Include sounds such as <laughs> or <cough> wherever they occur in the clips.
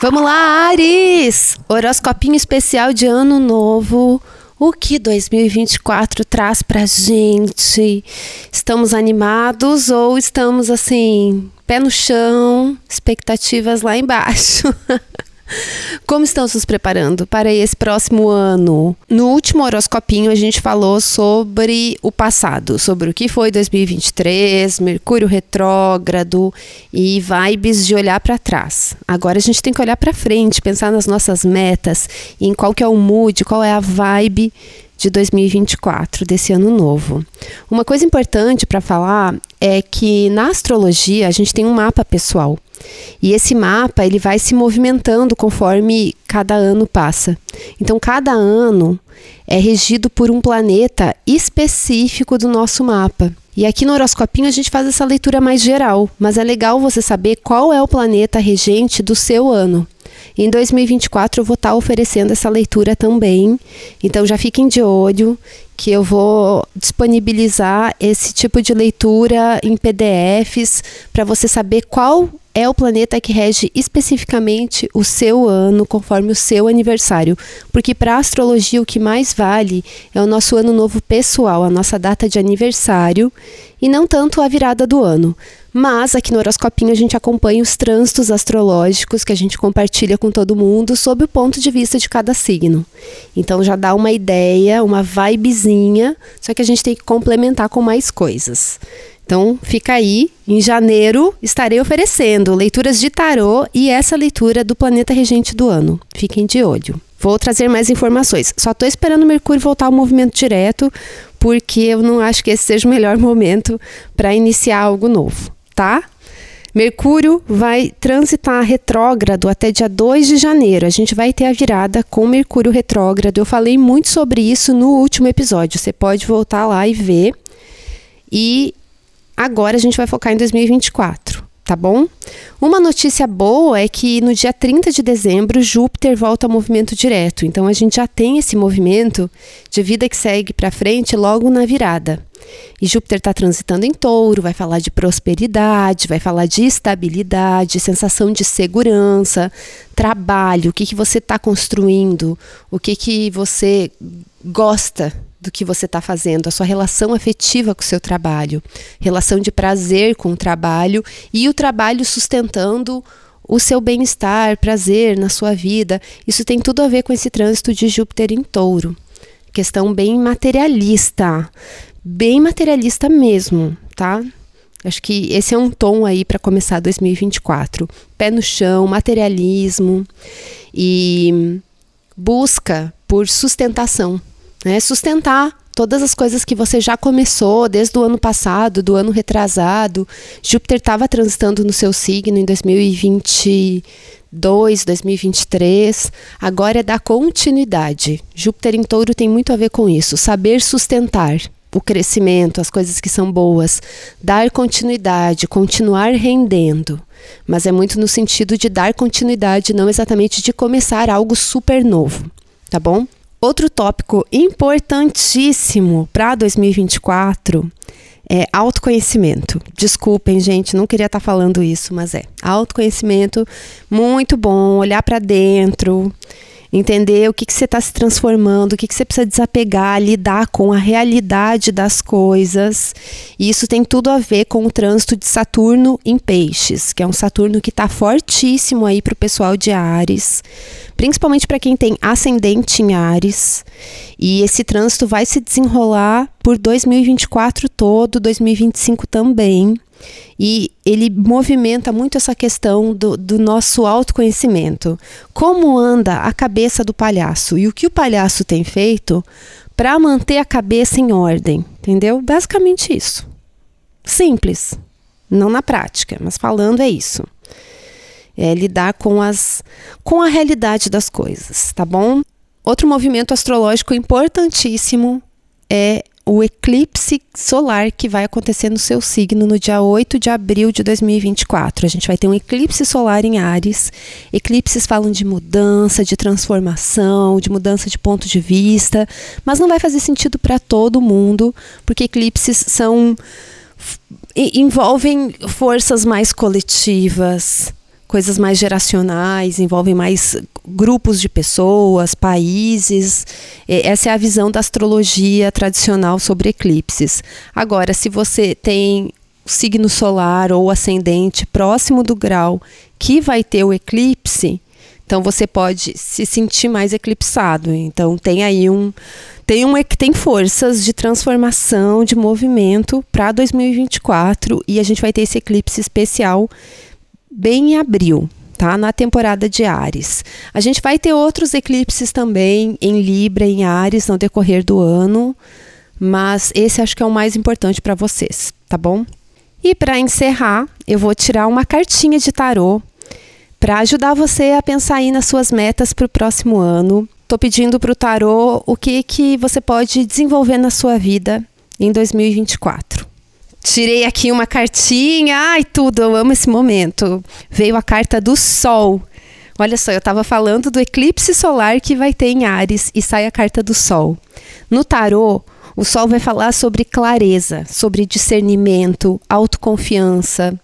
Vamos lá, Ares! Horoscopinho especial de ano novo. O que 2024 traz pra gente? Estamos animados ou estamos assim, pé no chão, expectativas lá embaixo? <laughs> Como estão se preparando para esse próximo ano? No último horoscopinho a gente falou sobre o passado, sobre o que foi 2023, Mercúrio retrógrado e vibes de olhar para trás. Agora a gente tem que olhar para frente, pensar nas nossas metas, em qual que é o mood, qual é a vibe de 2024, desse ano novo. Uma coisa importante para falar é que na astrologia a gente tem um mapa pessoal. E esse mapa ele vai se movimentando conforme cada ano passa. Então cada ano é regido por um planeta específico do nosso mapa. E aqui no horoscopinho a gente faz essa leitura mais geral, mas é legal você saber qual é o planeta regente do seu ano. Em 2024 eu vou estar oferecendo essa leitura também. Então já fiquem de olho que eu vou disponibilizar esse tipo de leitura em PDFs para você saber qual é o planeta que rege especificamente o seu ano, conforme o seu aniversário. Porque para a astrologia o que mais vale é o nosso ano novo pessoal, a nossa data de aniversário, e não tanto a virada do ano. Mas aqui no Horoscopinho a gente acompanha os trânsitos astrológicos que a gente compartilha com todo mundo sob o ponto de vista de cada signo. Então já dá uma ideia, uma vibezinha, só que a gente tem que complementar com mais coisas. Então fica aí, em janeiro estarei oferecendo leituras de tarô e essa leitura do planeta regente do ano. Fiquem de olho. Vou trazer mais informações. Só estou esperando o Mercúrio voltar ao movimento direto, porque eu não acho que esse seja o melhor momento para iniciar algo novo tá? Mercúrio vai transitar retrógrado até dia 2 de janeiro. A gente vai ter a virada com Mercúrio retrógrado. Eu falei muito sobre isso no último episódio. Você pode voltar lá e ver. E agora a gente vai focar em 2024, tá bom? Uma notícia boa é que no dia 30 de dezembro Júpiter volta ao movimento direto. Então a gente já tem esse movimento de vida que segue para frente logo na virada. E Júpiter está transitando em touro, vai falar de prosperidade, vai falar de estabilidade, sensação de segurança, trabalho, o que, que você está construindo, o que, que você gosta do que você está fazendo, a sua relação afetiva com o seu trabalho, relação de prazer com o trabalho e o trabalho sustentando o seu bem-estar, prazer na sua vida. Isso tem tudo a ver com esse trânsito de Júpiter em touro. Questão bem materialista, bem materialista mesmo, tá? Acho que esse é um tom aí para começar 2024. Pé no chão, materialismo e busca por sustentação, né? Sustentar todas as coisas que você já começou desde o ano passado, do ano retrasado. Júpiter estava transitando no seu signo em 2022, 2023. Agora é dar continuidade. Júpiter em touro tem muito a ver com isso, saber sustentar o crescimento, as coisas que são boas, dar continuidade, continuar rendendo. Mas é muito no sentido de dar continuidade, não exatamente de começar algo super novo, tá bom? Outro tópico importantíssimo para 2024 é autoconhecimento. Desculpem, gente, não queria estar tá falando isso, mas é. Autoconhecimento muito bom, olhar para dentro, entender o que, que você está se transformando, o que, que você precisa desapegar, lidar com a realidade das coisas. E isso tem tudo a ver com o trânsito de Saturno em Peixes, que é um Saturno que está fortíssimo aí para o pessoal de Ares, principalmente para quem tem ascendente em Ares. E esse trânsito vai se desenrolar por 2024 todo, 2025 também. E ele movimenta muito essa questão do, do, nosso autoconhecimento. Como anda a cabeça do palhaço e o que o palhaço tem feito para manter a cabeça em ordem, entendeu? Basicamente isso. Simples, não na prática, mas falando é isso. É lidar com as com a realidade das coisas, tá bom? Outro movimento astrológico importantíssimo é o eclipse solar que vai acontecer no seu signo no dia 8 de abril de 2024. A gente vai ter um eclipse solar em Ares. Eclipses falam de mudança, de transformação, de mudança de ponto de vista, mas não vai fazer sentido para todo mundo, porque eclipses são envolvem forças mais coletivas, coisas mais geracionais, envolvem mais grupos de pessoas, países. Essa é a visão da astrologia tradicional sobre eclipses. Agora, se você tem signo solar ou ascendente próximo do grau que vai ter o eclipse, então você pode se sentir mais eclipsado. Então tem aí um tem um tem forças de transformação, de movimento para 2024 e a gente vai ter esse eclipse especial bem em abril, tá? Na temporada de Ares. A gente vai ter outros eclipses também em Libra, em Ares no decorrer do ano, mas esse acho que é o mais importante para vocês, tá bom? E para encerrar, eu vou tirar uma cartinha de tarô para ajudar você a pensar aí nas suas metas para o próximo ano. Estou pedindo para o tarô o que, que você pode desenvolver na sua vida em 2024. Tirei aqui uma cartinha, ai tudo, eu amo esse momento. Veio a carta do Sol. Olha só, eu estava falando do eclipse solar que vai ter em Ares e sai a carta do Sol. No tarô, o Sol vai falar sobre clareza, sobre discernimento, autoconfiança,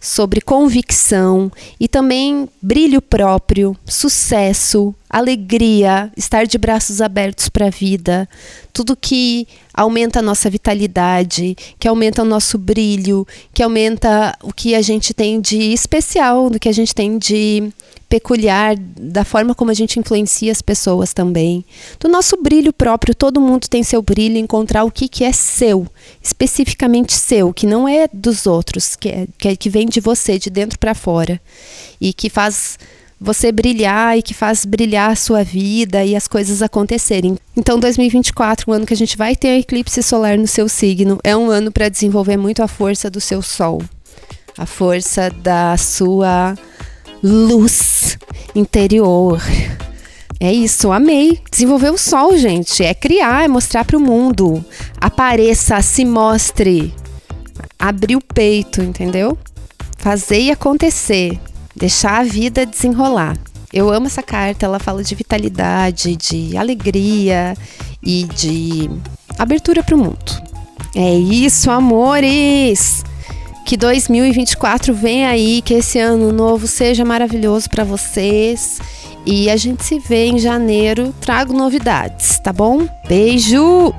sobre convicção e também brilho próprio, sucesso, alegria, estar de braços abertos para a vida, tudo que aumenta a nossa vitalidade, que aumenta o nosso brilho, que aumenta o que a gente tem de especial, do que a gente tem de peculiar, da forma como a gente influencia as pessoas também. Do nosso brilho próprio, todo mundo tem seu brilho, encontrar o que, que é seu, especificamente seu, que não é dos outros, que, é, que, é, que vem de você, de dentro para fora, e que faz você brilhar e que faz brilhar a sua vida e as coisas acontecerem. Então, 2024, o ano que a gente vai ter eclipse solar no seu signo, é um ano para desenvolver muito a força do seu sol, a força da sua luz interior. É isso, amei. Desenvolver o sol, gente. É criar, é mostrar para o mundo. Apareça, se mostre. Abrir o peito, entendeu? Fazer e acontecer. Deixar a vida desenrolar. Eu amo essa carta, ela fala de vitalidade, de alegria e de abertura para o mundo. É isso, amores! Que 2024 venha aí, que esse ano novo seja maravilhoso para vocês. E a gente se vê em janeiro. Trago novidades, tá bom? Beijo!